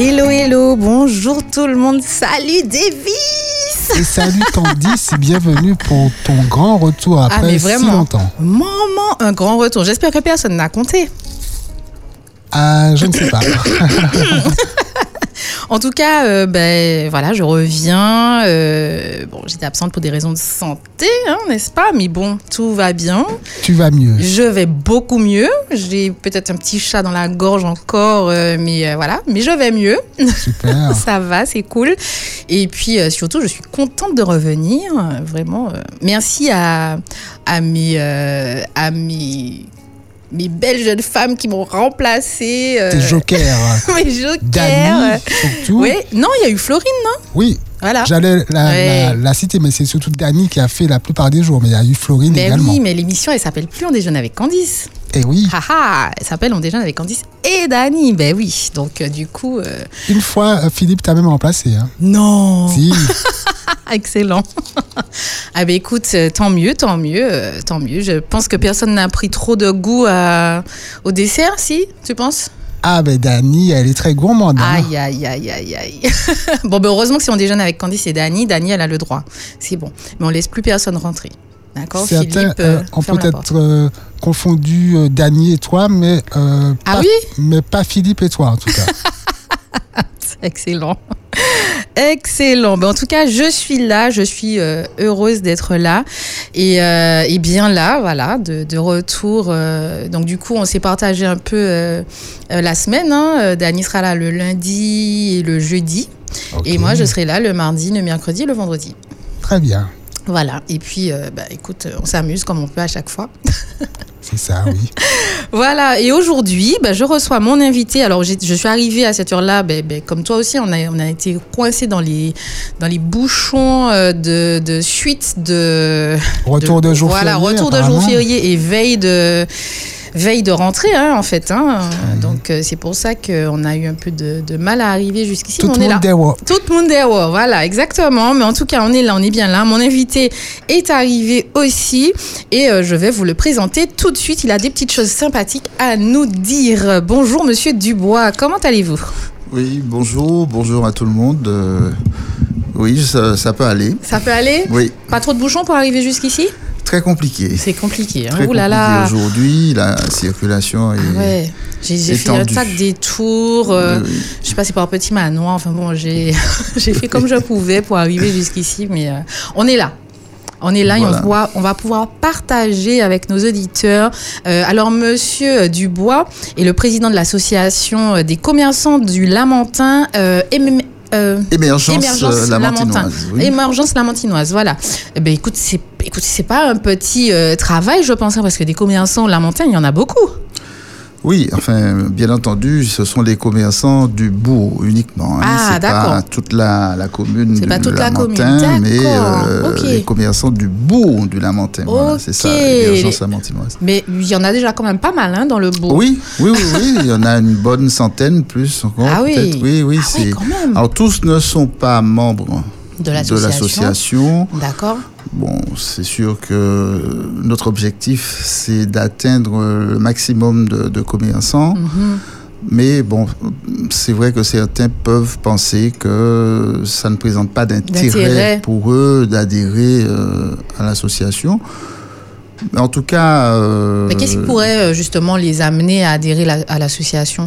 Hello, hello, bonjour tout le monde, salut Davis Et salut Candice, bienvenue pour ton grand retour après Ah mais si vraiment, longtemps. maman, un grand retour. J'espère que personne n'a compté. Ah, je ne sais pas. En tout cas, euh, ben voilà, je reviens. euh, bon, j'étais absente pour des raisons de santé, hein, n'est-ce pas Mais bon, tout va bien. tu vas mieux. Je vais beaucoup mieux. J'ai peut-être un petit chat dans la gorge encore, euh, mais voilà. Mais je vais mieux. Super. Ça va, c'est cool. Et puis surtout, je suis contente de revenir. Vraiment, merci à, à mes, à mes, mes belles jeunes femmes qui m'ont remplacée. euh, Tes jokers. mes jokers. Dani, surtout. Oui, non, il y a eu Florine, non? Oui, Voilà. j'allais la, Ouais. la- la citer, mais c'est surtout Dani qui a fait la plupart des jours. Mais il y a eu Florine Mais également. oui, mais l'émission, elle s'appelle plus On déjeune avec Candice. Et oui, Haha, elle s'appelle On déjeune avec Candice et Dani. Ben oui, donc euh, du coup... euh, une fois, euh, Philippe t'a même remplacé. Hein. Non Si, Excellent. ah ben écoute, euh, tant mieux, tant mieux, tant mieux. Je pense que personne n'a pris trop de goût à- au dessert, si Tu penses? Ah ben Dani, elle est très gourmande. hein. Aïe, aïe, aïe, aïe, aïe. bon, ben heureusement que si on déjeune avec Candice et Dani, Dani, elle a le droit. C'est bon. Mais on laisse plus personne rentrer. D'accord Philippe, euh, euh, la porte. peut-être euh, confondu euh, Dani et toi, mais, Ah pas, oui? mais pas Philippe et toi en tout cas. Excellent. Excellent. Ben, en tout cas, je suis là, je suis euh, heureuse d'être là et, euh, et bien là, voilà, de, de retour. euh, donc du coup, on s'est partagé un peu la semaine. Hein. Dani sera là le lundi et le jeudi. Et moi, je serai là le mardi, le mercredi et le vendredi. Très bien, Voilà. Et puis, bah, écoute, on s'amuse comme on peut à chaque fois. c'est ça, oui. Voilà, et aujourd'hui, bah, je reçois mon invité. Alors, je suis arrivée à cette heure-là, ben, ben, comme toi aussi, on a, on a été coincés dans les, dans les bouchons euh, de, de suite de. Retour de, jour Voilà, férié, retour de jour férié et veille de. Veille de rentrée, hein, en fait. Hein. Donc, euh, c'est pour ça qu'on a eu un peu de, de mal à arriver jusqu'ici. Tout le là. monde est wa- Tout le monde est voilà, exactement. Mais en tout cas, on est là, on est bien là. Mon invité est arrivé aussi et euh, je vais vous le présenter tout de suite. Il a des petites choses sympathiques à nous dire. Bonjour, monsieur Dubois, comment allez-vous? Oui, bonjour, bonjour à tout le monde. Euh, oui, ça, ça peut aller. Ça peut aller? Oui, Pas trop de bouchons pour arriver jusqu'ici? Très compliqué. C'est compliqué. Hein Ouh là là. aujourd'hui. La circulation est. Ah ouais, j'ai fait un étendu. tas de détours. euh, Oui, oui. Je suis passée par un petit manoir. Enfin bon, j'ai fait comme je pouvais pour arriver jusqu'ici, mais euh, on est là. On est là et on, voit, on va pouvoir partager avec nos auditeurs. Euh, alors, Monsieur Dubois est le président de l'association des commerçants du Lamentin. Éme- euh, Émergence, Émergence euh. Oui. Émergence lamantinoise, voilà. Eh ben, écoute, c'est, écoute, c'est pas un petit euh, travail, je pense, hein, parce que des commerçants lamentins, il y en a beaucoup. Oui, enfin, bien entendu, ce sont les commerçants du bourg uniquement. hein. Ah, c'est d'accord. pas toute la, la commune du pas toute la Lamentin, commune, mais euh, les commerçants du bourg du Lamentin. Voilà, c'est ça, Ok. l'émergence lamantinoise. Mais il y en a déjà quand même pas mal hein, dans le bourg. Oui, oui, oui, oui, il y en a une bonne centaine, plus encore. Ah oui. Oui, oui, Ah oui, c'est. quand même. Alors tous ne sont pas membres De l'association. D'accord. Bon, c'est sûr que notre objectif, c'est d'atteindre le maximum de, de commerçants. Mhm. Mais bon, c'est vrai que certains peuvent penser que ça ne présente pas D'intérêt. d'intérêt pour eux d'adhérer euh, à l'association. En tout cas... euh, Mais qu'est-ce qui pourrait euh, justement les amener à adhérer la- à l'association?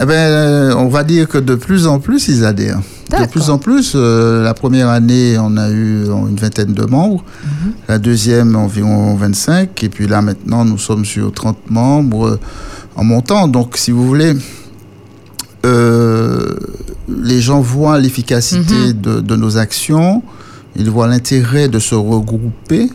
Eh ben, euh, on va dire que de plus en plus, ils adhèrent. De plus en plus, euh, la première année, on a eu une vingtaine de membres. Mhm. La deuxième, environ 25. Et puis là, maintenant, nous sommes sur 30 membres en montant. Donc, si vous voulez, euh, les gens voient l'efficacité Mhm. de, de nos actions. Ils voient l'intérêt de se regrouper.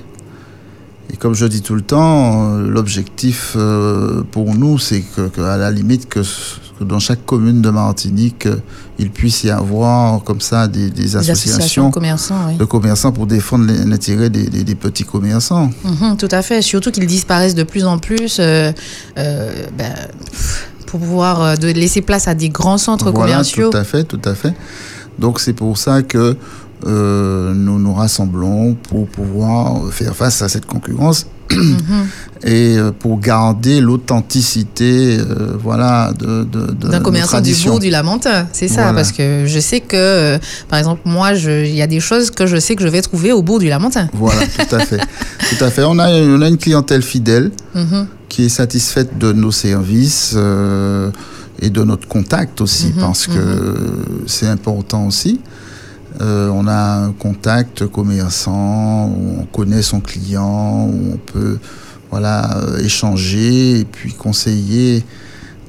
Et comme je dis tout le temps, euh, l'objectif euh, pour nous, c'est que, que, à la limite, que, que dans chaque commune de Martinique, euh, il puisse y avoir comme ça des, associations de commerçants, oui. de commerçants pour défendre l'intérêt des, petits commerçants. Mhm, tout à fait. Surtout qu'ils disparaissent de plus en plus. euh, euh, ben, pour pouvoir euh, de laisser place à des grands centres Voilà, commerciaux. tout à fait, tout à fait. Donc c'est pour ça que euh, nous nous rassemblons pour pouvoir faire face à cette concurrence et euh, pour garder l'authenticité euh, voilà, de, D'un commerçant du bourg du Lamentin, c'est ça. Voilà. Parce que je sais que, euh, par exemple, moi, il y a des choses que je sais que je vais trouver au bourg du Lamentin. Voilà, tout à fait. tout à fait. On a, on a une clientèle fidèle Mhm. qui est satisfaite de nos services et de notre contact aussi, Mhm, parce que c'est important aussi. Euh, on a un contact commerçant, où on connaît son client, où on peut voilà, euh, échanger et puis conseiller.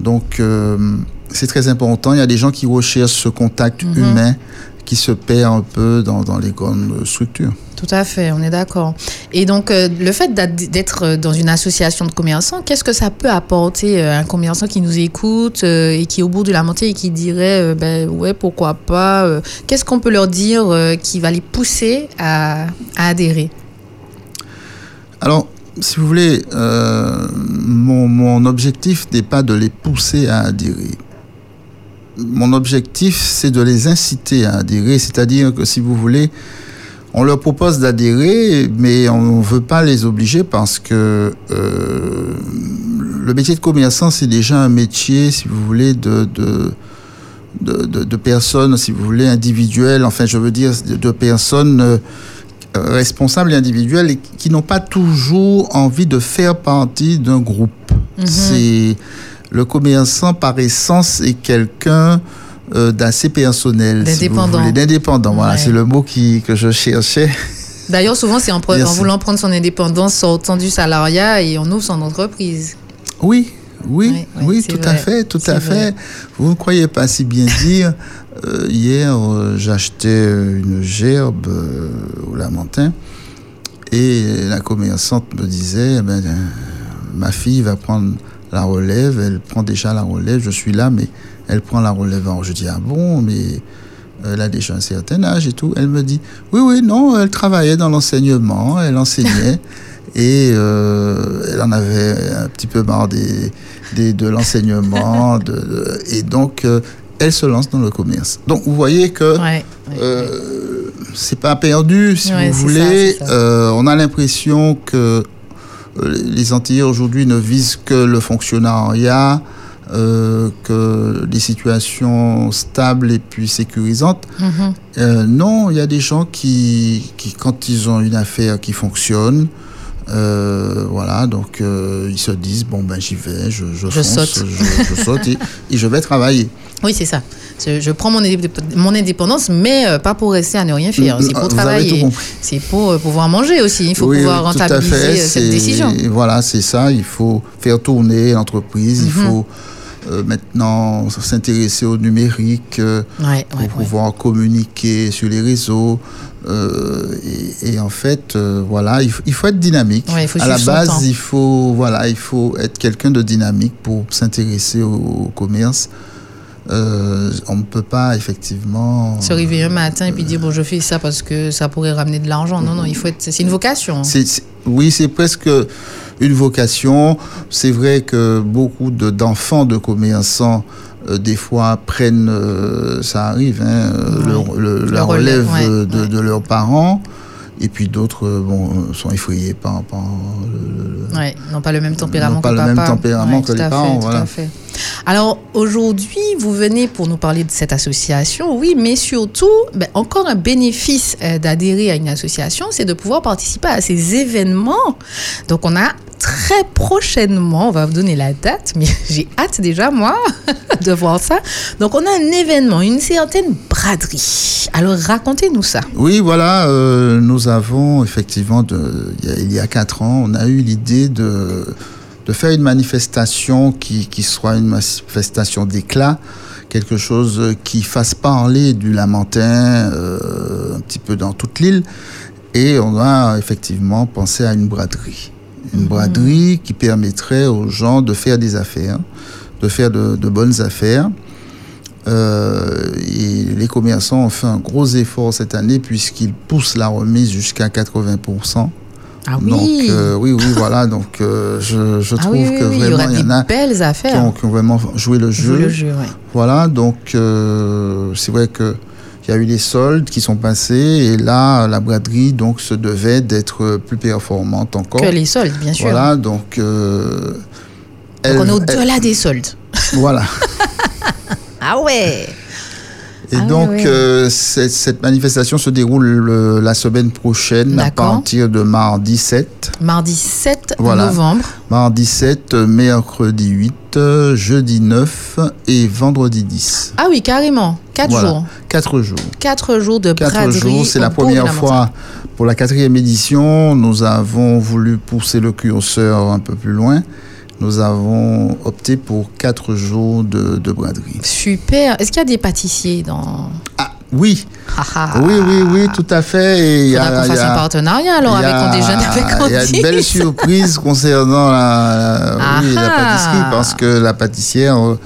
Donc, euh, c'est très important. Il y a des gens qui recherchent ce contact Mhm. humain qui se perd un peu dans, dans les grandes structures. Tout à fait, on est d'accord. Et donc, euh, le fait d'être dans une association de commerçants, qu'est-ce que ça peut apporter euh, à un commerçant qui nous écoute euh, et qui est au bout du Lamentin et qui dirait, euh, ben ouais, pourquoi pas euh, Qu'est-ce qu'on peut leur dire euh, qui va les pousser à, à adhérer? Alors, si vous voulez, euh, mon, mon objectif n'est pas de les pousser à adhérer. Mon objectif, c'est de les inciter à adhérer, c'est-à-dire que si vous voulez, on leur propose d'adhérer, mais on ne veut pas les obliger parce que euh, le métier de commerçant, c'est déjà un métier, si vous voulez, de, de, de, de- de personnes, si vous voulez, individuelles, enfin je veux dire, de, personnes euh, responsables et individuels et qui n'ont pas toujours envie de faire partie d'un groupe. Mhm. C'est le commerçant par essence est quelqu'un euh, d'assez personnel, si D'indépendant. voulez, d'indépendant. Voilà, Ouais. c'est le mot qui, que je cherchais. D'ailleurs, souvent, c'est en, voulant prendre son indépendance, sortant du salariat et on ouvre son entreprise. Oui, oui, Oui, tout à fait, tout à vrai. fait. Vous ne croyez pas si bien dire. Euh, hier, euh, j'achetais une gerbe euh, au Lamentin et la commerçante me disait, eh ben, ma fille va prendre la relève, elle prend déjà la relève, je suis là, mais elle prend la relève. Alors je dis, ah bon, mais elle a déjà un certain âge et tout. Elle me dit, oui, oui, non, elle travaillait dans l'enseignement, elle enseignait. Et euh, elle en avait un petit peu marre des, des- de l'enseignement. de- de- et donc, euh, elle se lance dans le commerce. Donc, vous voyez que Ouais, ouais. euh, c'est pas perdu, si vous voulez. ça. Euh, on a l'impression que euh, les Antillais aujourd'hui ne visent que le fonctionnariat, euh, que des situations stables et puis sécurisantes. Mhm. Euh, non, il y a des gens qui, qui, quand ils ont une affaire qui fonctionne, euh, voilà, donc euh, ils se disent bon ben j'y vais, je, je, Je fonce, saute. je, je saute et, et je vais travailler. Oui, c'est ça. Je, prends mon, indép- mon indépendance, mais euh, pas pour rester à ne rien faire. C'est pour travailler. C'est pour euh, pouvoir manger aussi. Il faut Oui, pouvoir oui, rentabiliser fait, euh, cette c'est- décision. Voilà, c'est ça. Il faut faire tourner l'entreprise. Il Mhm. faut euh, maintenant s'intéresser au numérique euh, Ouais, pour ouais, ouais. pouvoir communiquer sur les réseaux. euh, et, et en fait, euh, voilà, il, faut- il faut être dynamique. Ouais, faut à la base, il faut voilà, il faut être quelqu'un de dynamique pour s'intéresser au, au commerce. Euh, on ne peut pas effectivement. Se réveiller un matin et puis dire bon je fais ça parce que ça pourrait ramener de l'argent. Non non il faut être c'est une vocation. hein. Oui, c'est presque une vocation. C'est vrai que beaucoup de- d'enfants de, commerçants, euh, des fois, prennent, euh, ça arrive, hein, euh, Ouais. le- le- Le la relais, relève ouais, euh, de, ouais. de leurs parents. Et puis d'autres euh, bon, euh, sont effrayés par, par le- le- Ouais, n'ont pas le même tempérament pas que le papa. même tempérament Ouais, que tout les à parents, fait, tout voilà. à fait. Alors aujourd'hui, vous venez pour nous parler de cette association, oui, mais surtout, ben, encore un bénéfice euh, d'adhérer à une association, c'est de pouvoir participer à ces événements. Donc on a très prochainement, on va vous donner la date, mais j'ai hâte déjà moi de voir ça. Donc on a un événement, une certaine braderie. Alors racontez-nous ça. Oui, voilà, euh, nous avons effectivement, il, y a, il quatre ans, on a eu l'idée de, faire une manifestation qui, qui soit une manifestation d'éclat, quelque chose qui fasse parler du Lamentin euh, un petit peu dans toute l'île. Et on a effectivement pensé à une braderie. Une braderie qui permettrait aux gens de faire des affaires, de faire de, de bonnes affaires. Euh, et les commerçants ont fait un gros effort cette année puisqu'ils poussent la remise jusqu'à 80%. Ah oui. Donc euh, oui, oui, voilà. Donc euh, je, je ah trouve oui, oui, que oui, il y vraiment il y, en a belles qui affaires. ont, qui ont vraiment joué le Jouer jeu. le jeu, ouais. Voilà. Donc c'est vrai que il y a eu les soldes qui sont passés et là, la braderie donc se devait d'être plus performante encore. Que les soldes, bien sûr. Voilà, donc. euh, elle- Donc on est au-delà des soldes. voilà. Ah ouais Et Ah donc, ouais, ouais. euh, cette, manifestation se déroule le- la semaine prochaine à partir de mardi 7. Mardi 7 Voilà. novembre. Mardi 7, mercredi 8, euh, jeudi 9 et vendredi 10. Ah oui, carrément. 4 Voilà. jours. 4 jours. 4 jours de 4 braderie. jours, c'est la première montagne. fois pour la quatrième édition. Nous avons voulu pousser le curseur un peu plus loin. Nous avons opté pour 4 jours de, de braderie. Super. Est-ce qu'il y a des pâtissiers dans. Ah, oui, Ah, ah. oui, oui, oui, tout à fait. Il Faudra qu'on fasse un partenariat alors avec On déjeune avec Il y a une belle surprise concernant la, la- oui, la Ah. pâtisserie parce que la pâtissière euh,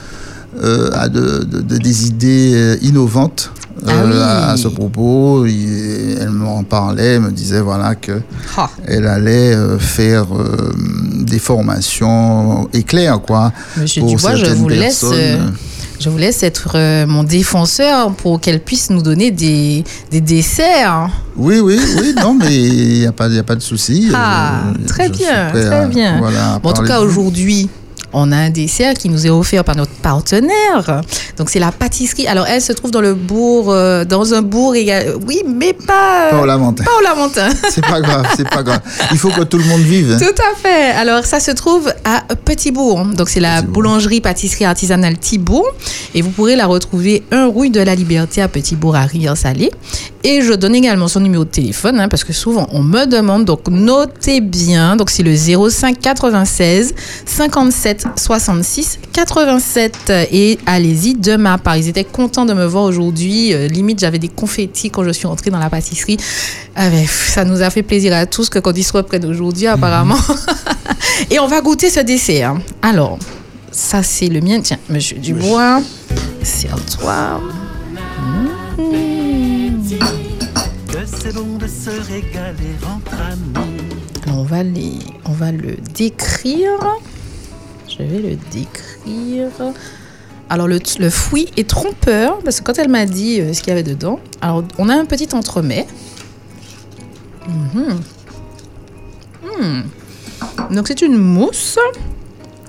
euh, a de, de- de- des idées euh, innovantes. Ah oui. à, à ce propos, Il- elle m'en parlait, elle me disait voilà que Ah. elle allait euh, faire euh, des formations éclairs quoi. Monsieur pour Dubois, je vous laisse. personnes. euh, Je vous laisse être euh, mon défenseur pour qu'elle puisse nous donner des, des desserts. Oui, oui, oui, non, mais il n'y a, a pas de souci. Ah, Euh, très bien, très à- bien. voilà, Bon, en tout cas, aujourd'hui, on a un dessert qui nous est offert par notre partenaire. Donc, c'est la pâtisserie. Alors, elle se trouve dans le bourg, euh, dans un bourg égal. Oui, mais pas. Pas au Lamentin. pas au Lamentin. C'est pas grave, c'est pas grave. Il faut que tout le monde vive. hein. Tout à fait. Alors, ça se trouve à Petit-Bourg. Donc, c'est la boulangerie-pâtisserie artisanale Thibault. Et vous pourrez la retrouver un rue de la Liberté à Petit-Bourg, à Rivière-Salée. Et je donne également son numéro de téléphone, hein, parce que souvent, on me demande. Donc, notez bien. Donc, c'est le 05 96 57 66 87. Et allez-y de ma part. Ils étaient contents de me voir aujourd'hui. Euh, limite, j'avais des confettis quand je suis entrée dans la pâtisserie. Ah ben, ça nous a fait plaisir à tous que quand ils se reprennent aujourd'hui, apparemment. Et on va goûter ce dessert. Alors, ça c'est le mien. Tiens, monsieur Dubois, c'est à toi. Que on va, le décrire. Je vais le décrire. Alors, le, le est trompeur, parce que quand elle m'a dit euh, ce qu'il y avait dedans, alors on a un petit entremets. Hmm. Donc, c'est une mousse,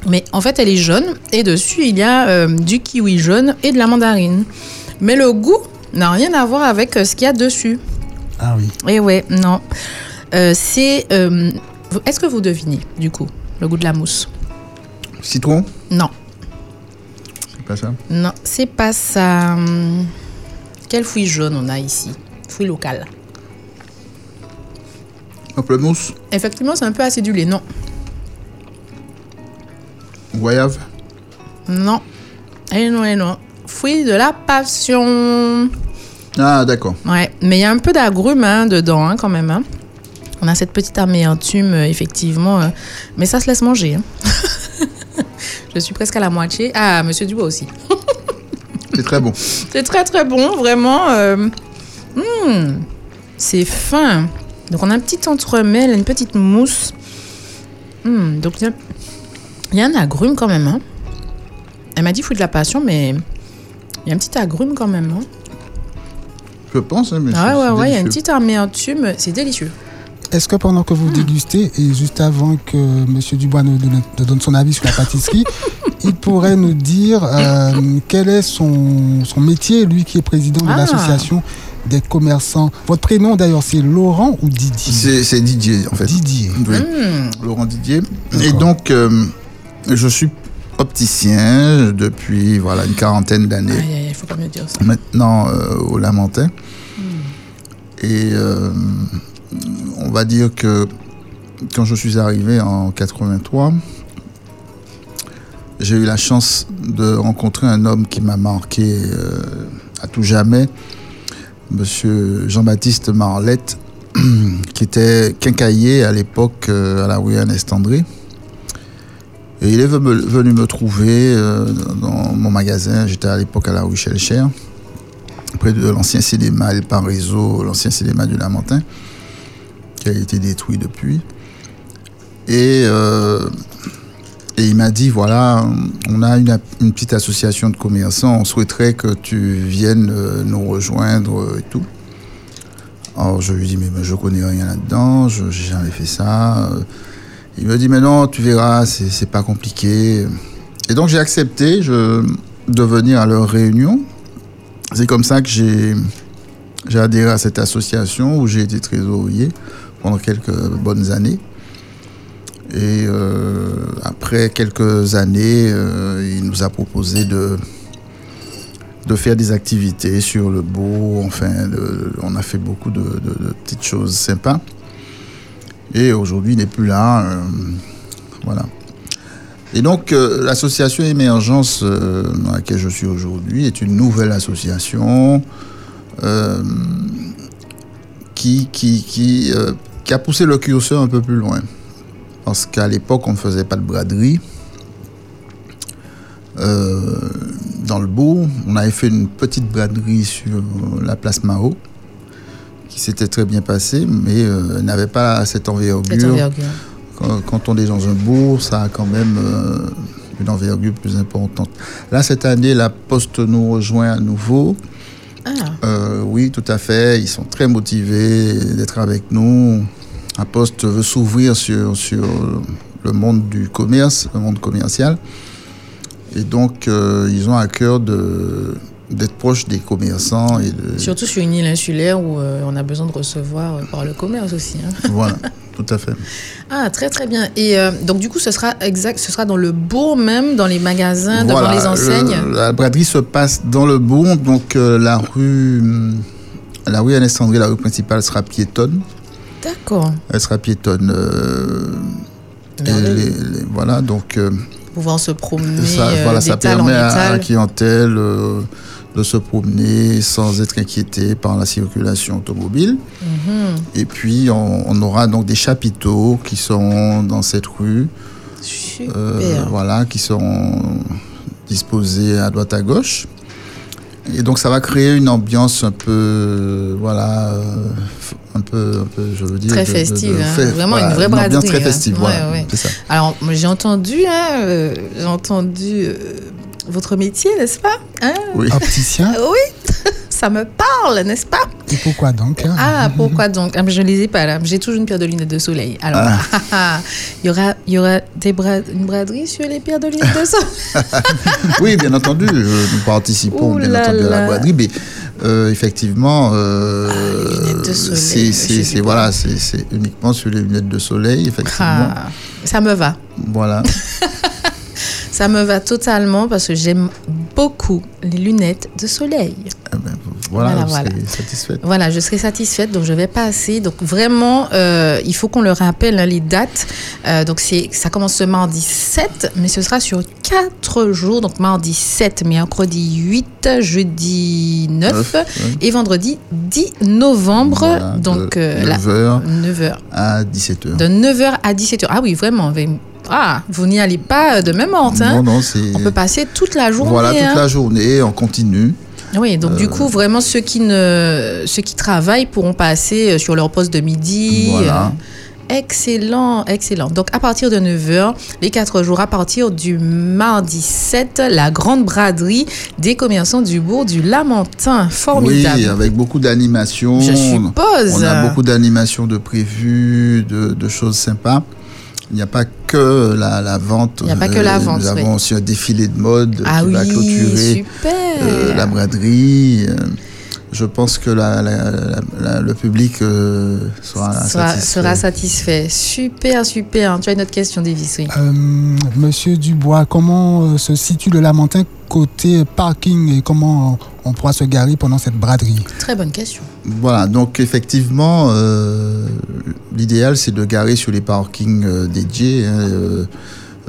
mais en fait, elle est jaune, et dessus, il y a euh, du kiwi jaune et de la mandarine. Mais le goût n'a rien à voir avec euh, ce qu'il y a dessus. Ah oui. Eh ouais, non. Euh, c'est. euh, Est-ce que vous devinez, du coup, le goût de la mousse? Citron? Non, C'est pas ça? Non, c'est pas ça. Hum, Quel fruit jaune on a ici? Fruit local. Pamplemousse Effectivement, c'est un peu acidulé. Non, Goyave? Non. Et non, et non. Fruit de la passion. Ah, d'accord. Ouais, mais il y a un peu d'agrumes hein, dedans, hein, quand même. hein. On a cette petite amertume, euh, effectivement. euh, mais ça se laisse manger. hein. Je suis presque à la moitié. Ah, monsieur Dubois aussi. C'est très bon. C'est très très bon, vraiment. euh, hmm, c'est fin. Donc on a un petit entremets, une petite mousse. Hmm, donc il y a- il y, a un agrume quand même. hein. Elle m'a dit fruit de la passion, mais il y a un petit agrume quand même. hein. Je pense, hein, mais Ah ouais, ouais, il y a une petite amertume. C'est délicieux. Est-ce que pendant que vous dégustez, et juste avant que M. Dubois nous donne, nous donne son avis sur la pâtisserie, il pourrait nous dire euh, quel est son, son métier, lui qui est président de Ah. l'association des commerçants? Votre prénom d'ailleurs, c'est Laurent ou Didier? C'est Didier, en fait. Didier. Oui. Hmm, Laurent Didier. Et donc, euh, je suis opticien depuis voilà, une quarantaine d'années. Il faut pas me dire ça. maintenant euh, au Lamentin. Et euh, on va dire que quand je suis arrivé en 83, j'ai eu la chance de rencontrer un homme qui m'a marqué euh, à tout jamais, Monsieur Jean-Baptiste Marlette, qui était quincailler à l'époque à la rue Ernest André. Il est venu me trouver euh, dans mon magasin. J'étais à l'époque à la rue Chelcher, près de l'ancien cinéma El Paraiso, l'ancien cinéma du Lamentin, qui a été détruit depuis. Et euh, il m'a dit voilà, on a une, une, petite association de commerçants, on souhaiterait que tu viennes euh, nous rejoindre et tout. Alors je lui dis mais, mais je connais rien là-dedans, je n'ai jamais fait ça. Il me dit mais non, tu verras, c'est pas compliqué. Et donc j'ai accepté je, de venir à leur réunion. C'est comme ça que j'ai adhéré à cette association où j'ai été trésorier pendant quelques bonnes années. Et euh, après quelques années, euh, il nous a proposé de, de faire des activités sur le beau. Enfin, on a fait beaucoup de, de, petites choses sympas. Et aujourd'hui, il n'est plus là. Euh, voilà. Et donc, euh, l'association Émergence euh, dans laquelle je suis aujourd'hui est une nouvelle association qui, qui, qui, qui, a poussé le curseur un peu plus loin. Parce qu'à l'époque, on ne faisait pas de braderie. dans le beau, on avait fait une petite braderie sur la place Mao qui s'était très bien passé, mais euh, n'avait pas cette envergure. Cette envergure. Quand, quand, on est dans un bourg, ça a quand même euh, une envergure plus importante. Là, cette année, la Poste nous rejoint à nouveau. Ah. Euh, oui, tout à fait. Ils sont très motivés d'être avec nous. La Poste veut s'ouvrir sur, sur le monde du commerce, le monde commercial. Et donc, ils ont à cœur de d'être proche des commerçants. Et de... Surtout sur une île insulaire où euh, on a besoin de recevoir euh, par le commerce aussi. Hein. Voilà, tout à fait. Ah, très très bien. Et euh, donc du coup, ce sera exact, ce sera dans le bourg même, dans les magasins, voilà, devant les enseignes? Le, la braderie se passe dans le bourg, donc la rue, la rue Alexandrie, la rue principale sera piétonne. D'accord. Elle sera piétonne. les, voilà, donc. pouvoir se promener. Ça, voilà, ça permet à la clientèle de se promener sans être inquiété par la circulation automobile. -hmm. Et puis, on, on, aura donc des chapiteaux qui sont dans cette rue. Super. Euh, voilà, qui seront disposés à droite à gauche. Et donc, ça va créer une ambiance un peu, voilà, un peu, un peu je veux dire. Très festive, de, de, hein. vraiment voilà, une vraie braderie. Une ambiance très festive, hein. voilà, ouais, ça. Alors, j'ai entendu, hein, euh, j'ai entendu euh, votre métier, n'est-ce pas hein Oui. Opticien Oui, ça me parle, n'est-ce pas Et pourquoi donc hein Ah, pourquoi donc ah, Je ne les ai pas là. J'ai toujours une paire de lunettes de soleil. Alors, ah. il y aura, il y aura des bra une braderie sur les paires de lunettes de soleil Oui, bien entendu. Nous participons Ouh bien là entendu à la braderie, mais euh, effectivement, euh, Ah, c'est voilà, c'est uniquement sur les lunettes de soleil, effectivement. Ça me va. Voilà. Ça me va totalement parce que j'aime beaucoup les lunettes de soleil. Eh ben, voilà, Voilà, voilà. satisfaite. Voilà, je serai satisfaite, donc je vais passer. Donc vraiment, euh, il faut qu'on le rappelle hein, les dates. Euh, donc c'est, ça commence ce mardi 7, mais ce sera sur 4 jours. Donc mardi 7, mercredi 8, jeudi 9 Neuf, ouais. et vendredi 10 novembre. Voilà, donc de euh, la- 9h 9h. à 17h. De 9h à 17h. Ah oui, vraiment. Ah, vous n'y allez pas de même ordre. hein. Non, non, c'est. On peut passer toute la journée. Voilà, toute hein. la journée, on continue. Oui, donc Euh, du coup, vraiment, ceux qui, ne, ceux qui travaillent pourront passer euh, sur leur poste de midi. Voilà. Euh, excellent, excellent. Donc, à partir de 9h, les 4 jours, à partir du mardi 7, la grande braderie des commerçants du bourg du Lamentin. Formidable. Oui, avec beaucoup d'animations. Je suppose. On a beaucoup d'animations de prévues, de, de choses sympas. Il n'y a pas que la, la vente. Il n'y a pas que la Euh, vente, Nous oui. avons aussi un défilé de mode Ah qui oui, va clôturer super. euh, la braderie. Je pense que la- la- la- la- le public euh, sera, sera, satisfait. sera satisfait. Super, super. Tu as une autre question, Davis, oui. Euh, Monsieur Dubois, comment euh, se situe le Lamentin côté parking et comment on pourra se garer pendant cette braderie? Très bonne question. Voilà, donc effectivement, euh, l'idéal c'est de garer sur les parkings euh, dédiés, hein, euh,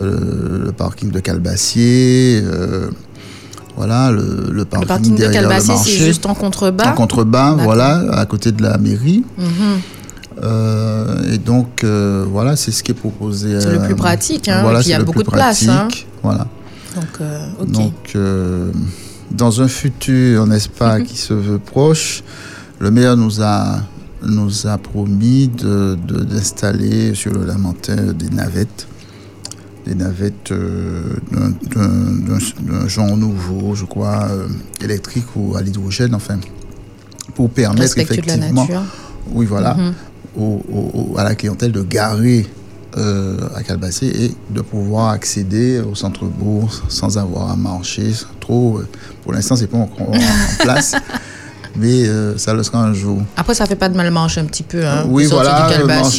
euh, le parking de Calbassier, euh, voilà, le, le Le parking, de derrière le Calbassier, c'est marché, juste en contrebas. en contrebas, voilà, à côté de la mairie. Mhm. Euh, et donc euh, voilà, c'est ce qui est proposé. C'est le euh, plus pratique, hein, Voilà, et puis il y a beaucoup de place, hein. Voilà. Donc, euh. Donc, dans un futur, n'est-ce pas, Mhm. qui se veut proche, le maire nous a, nous a promis de- de- d'installer sur le Lamentin des navettes des navettes euh, d'un- genre nouveau, je crois, euh, électrique ou à l'hydrogène, enfin, pour permettre effectivement, oui voilà, Mhm. au- au- au- à la clientèle de garer euh, à Calbacé et de pouvoir accéder au centre-bourg sans avoir à marcher trop. Pour l'instant, c'est pas encore en place, mais euh, ça le sera un jour. Après, ça fait pas de mal marcher un petit peu. Hein, oui, voilà, du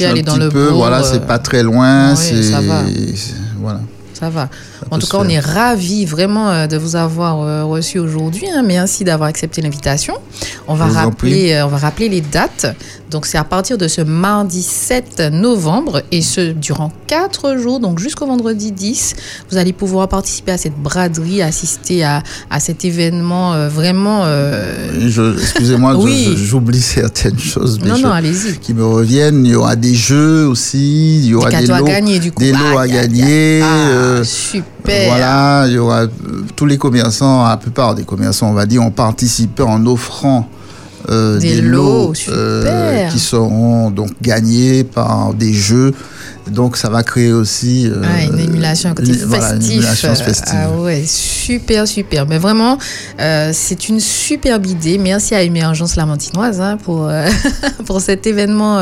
un aller dans petit le peu, bourg, voilà, euh, c'est pas très loin, oui, c'est ça va. c'est- voilà. Ça va. Ça En tout cas, on est ravis vraiment euh, de vous avoir euh, reçu aujourd'hui. hein. Merci d'avoir accepté l'invitation. On va rappeler, euh, on va rappeler les dates. Donc, c'est à partir de ce mardi 7 novembre et ce durant 4 jours, donc jusqu'au vendredi 10. Vous allez pouvoir participer à cette braderie, assister à, à cet événement euh, vraiment. euh, Excusez-moi, Oui. j'oublie certaines choses, mais Non, je- non, allez-y. qui me reviennent. Il y aura des jeux aussi, il y aura Des des, à lots, gagner, du coup. des lots à gagner. Ah, euh, super. Voilà, il y aura euh, tous les commerçants, la plupart des commerçants, on va dire, ont participé en offrant euh, Des des, lots, euh, qui seront donc gagnés par des jeux. Donc ça va créer aussi euh, Ah, une émulation, un côté une- voilà, une festif. émulation Euh, festive. Ah ouais, super, super. Mais vraiment, euh, c'est une superbe idée. Merci à Émergence Lamantinoise hein, pour, euh, pour cet événement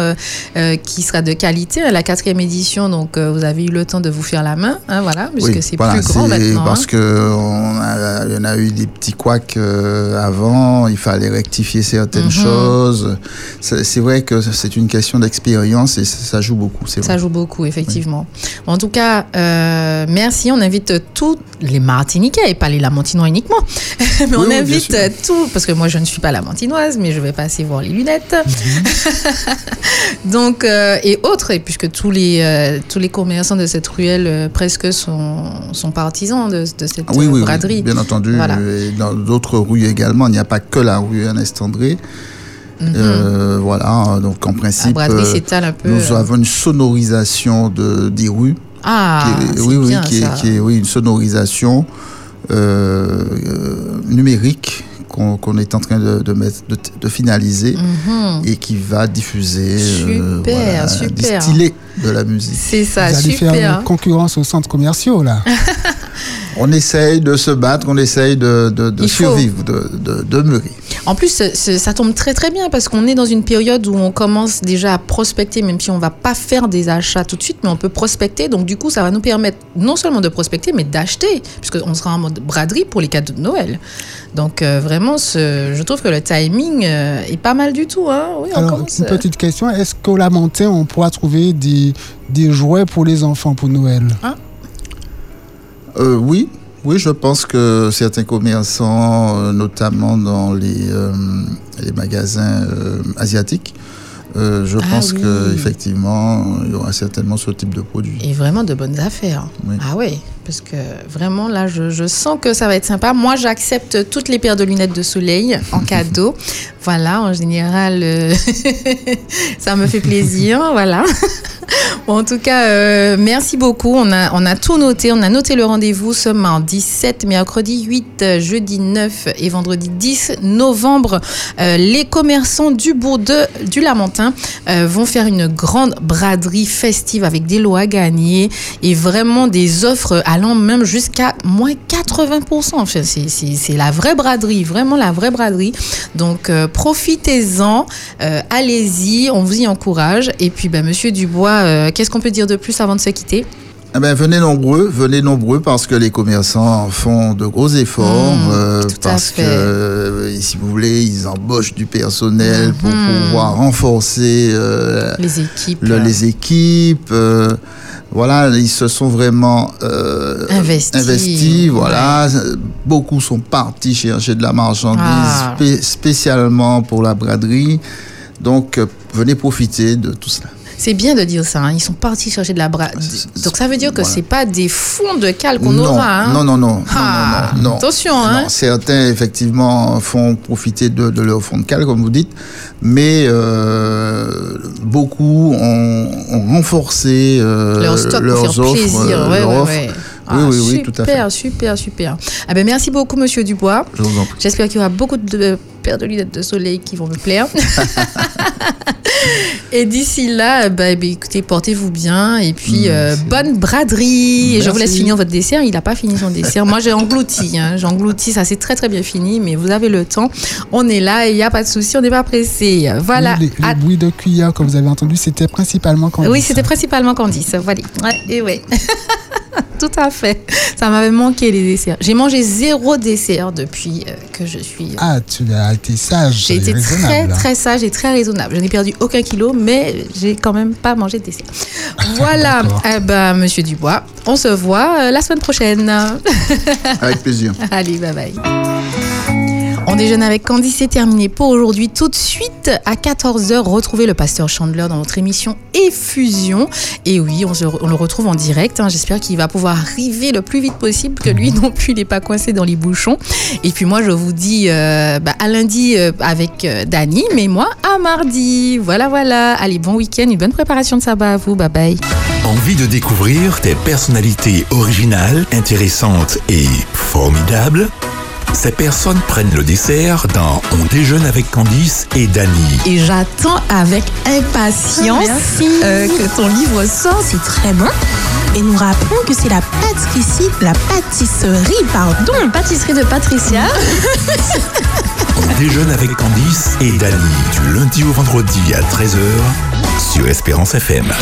qui sera de qualité. La quatrième édition, donc vous avez eu le temps de vous faire la main, hein, voilà, puisque Oui, c'est voilà, plus grand maintenant. Parce hein. que on a- il y en a eu des petits couacs avant, il fallait rectifier certaines Mhm. choses. C'est vrai que c'est une question d'expérience et ça ça joue beaucoup. Ça vrai. joue beaucoup, effectivement. En tout cas, euh, merci. On invite tous les Martiniquais, et pas les Lamantinois uniquement. mais Oui, on invite tous, parce que moi, je ne suis pas Lamantinoise, mais je vais passer voir les lunettes. Donc, euh, et autres, et puisque tous les, euh, tous les commerçants de cette ruelle euh, presque sont, sont partisans de, de cette Ah oui, braderie. bien entendu. Voilà. Et dans d'autres rues également, il n'y a pas que la rue Ernest André. Mhm. Euh, voilà, donc en principe, euh, s'étale un peu. nous euh, avons une sonorisation de, des rues. Ah, qui est- c'est oui, oui, qui est, ça. qui est- oui, une sonorisation euh, euh, numérique qu'on qu'on est en train de, de mettre, de, de finaliser Mhm. et qui va diffuser euh, Super, voilà, super. distiller de la musique. C'est ça, Vous allez super. faire concurrence aux centres commerciaux, là. On essaye de se battre, on essaye de, de, de Il faut. survivre, de, de, de demeurer. En plus, ça tombe très très bien parce qu'on est dans une période où on commence déjà à prospecter, même si on va pas faire des achats tout de suite, mais on peut prospecter. Donc du coup, ça va nous permettre non seulement de prospecter, mais d'acheter, puisqu'on sera en mode braderie pour les cadeaux de Noël. Donc euh, vraiment, ce- je trouve que le timing euh, est pas mal du tout. Hein. Oui, on Alors, commence, une euh, petite question. Est-ce qu'au Lamentin, on pourra trouver des, des jouets pour les enfants pour Noël? Euh, oui, oui, je pense que certains commerçants, euh, notamment dans les, euh, les magasins euh, asiatiques, euh, je Ah pense oui. qu'effectivement, il y aura certainement ce type de produit. Et vraiment de bonnes affaires. Oui. Ah oui, parce que vraiment là, je, je sens que ça va être sympa. Moi, j'accepte toutes les paires de lunettes de soleil en cadeau. voilà, en général, euh, ça me fait plaisir. voilà. Bon, en tout cas, euh, merci beaucoup. On a, on a tout noté. On a noté le rendez-vous ce mardi 7, mercredi 8, euh, jeudi 9 et vendredi 10 novembre. Euh, les commerçants du bourg de, du Lamentin vont faire une grande braderie festive avec des lots à gagner et vraiment des offres allant même jusqu'à moins 80%. Enfin, c'est- la vraie braderie, vraiment la vraie braderie. Donc, euh, profitez-en, euh, allez-y, on vous y encourage. Et puis, ben, Monsieur Dubois, euh, qu'est-ce qu'on peut dire de plus avant de se quitter? Eh ben, venez nombreux, venez nombreux parce que les commerçants font de gros efforts, Mmh, euh, parce que, si vous voulez, ils embauchent du personnel pour Mhm. pouvoir renforcer euh, Les équipes le- les équipes. euh, voilà, ils se sont vraiment euh, Investis, investis, voilà. Beaucoup sont partis chercher de la marchandise Ah. spé- spécialement pour la braderie. Donc, euh, venez profiter de tout cela. C'est bien de dire ça. hein. Ils sont partis chercher de la braderie. C'est- Donc, ça veut dire que voilà. c'est pas des fonds de cale qu'on aura. hein. non, non, non, non, Ah, non, non, non. attention, hein. Certains, effectivement, font profiter de, de leur fond de cale, comme vous dites, mais euh, beaucoup ont, ont renforcé euh, leur stock leurs pour faire offres. plaisir. euh, Ouais, ouais, ouais. Oui, Ah, oui, oui, super, tout à fait. Super, super, super. Ah ben, merci beaucoup, Monsieur Dubois. Je vous en prie. J'espère qu'il y aura beaucoup de paire de lunettes de soleil qui vont me plaire. et d'ici là, bah, bah, écoutez, portez-vous bien. Et puis, euh, bonne braderie. Et je vous laisse finir votre dessert. Il n'a pas fini son dessert. Moi, j'ai englouti. Hein. J'ai englouti. Ça, c'est très, très bien fini. Mais vous avez le temps. On est là et il n'y a pas de souci. On n'est pas pressé. Voilà. Oui, À- bruits de cuillère que vous avez entendus, c'était principalement quand Oui, c'était principalement Candice. Voilà. Ouais, et ouais. Tout à fait. Ça m'avait manqué les desserts. J'ai mangé zéro dessert depuis euh, que je suis. Ah, tu as été sage. J'ai été très raisonnable. très sage et très raisonnable. Je n'ai perdu aucun kilo, mais j'ai quand même pas mangé de dessert. Voilà, eh ben, Monsieur Dubois, on se voit euh, la semaine prochaine. Avec plaisir. Allez, bye bye. On déjeune avec Candy, c'est terminé pour aujourd'hui. Tout de suite, à 14h, retrouvez le pasteur Chandler dans notre émission Effusion. Et oui, on, le retrouve en direct. hein. J'espère qu'il va pouvoir arriver le plus vite possible, que lui non plus, il n'est pas coincé dans les bouchons. Et puis moi, je vous dis euh, bah, à lundi euh, avec euh, Dani, mais moi à mardi. Voilà, voilà. Allez, bon week-end, une bonne préparation de sabbat à vous. Bye bye. Envie de découvrir des personnalités originales, intéressantes et formidables? Ces personnes prennent le dessert dans On déjeune avec Candice et Dany. Et j'attends avec impatience euh, que ton livre sorte. C'est très bon. Et nous rappelons que c'est la pâtisserie, la pâtisserie, pardon. Pâtisserie de Patricia. On déjeune avec Candice et Dany du lundi au vendredi à 13h sur Espérance FM.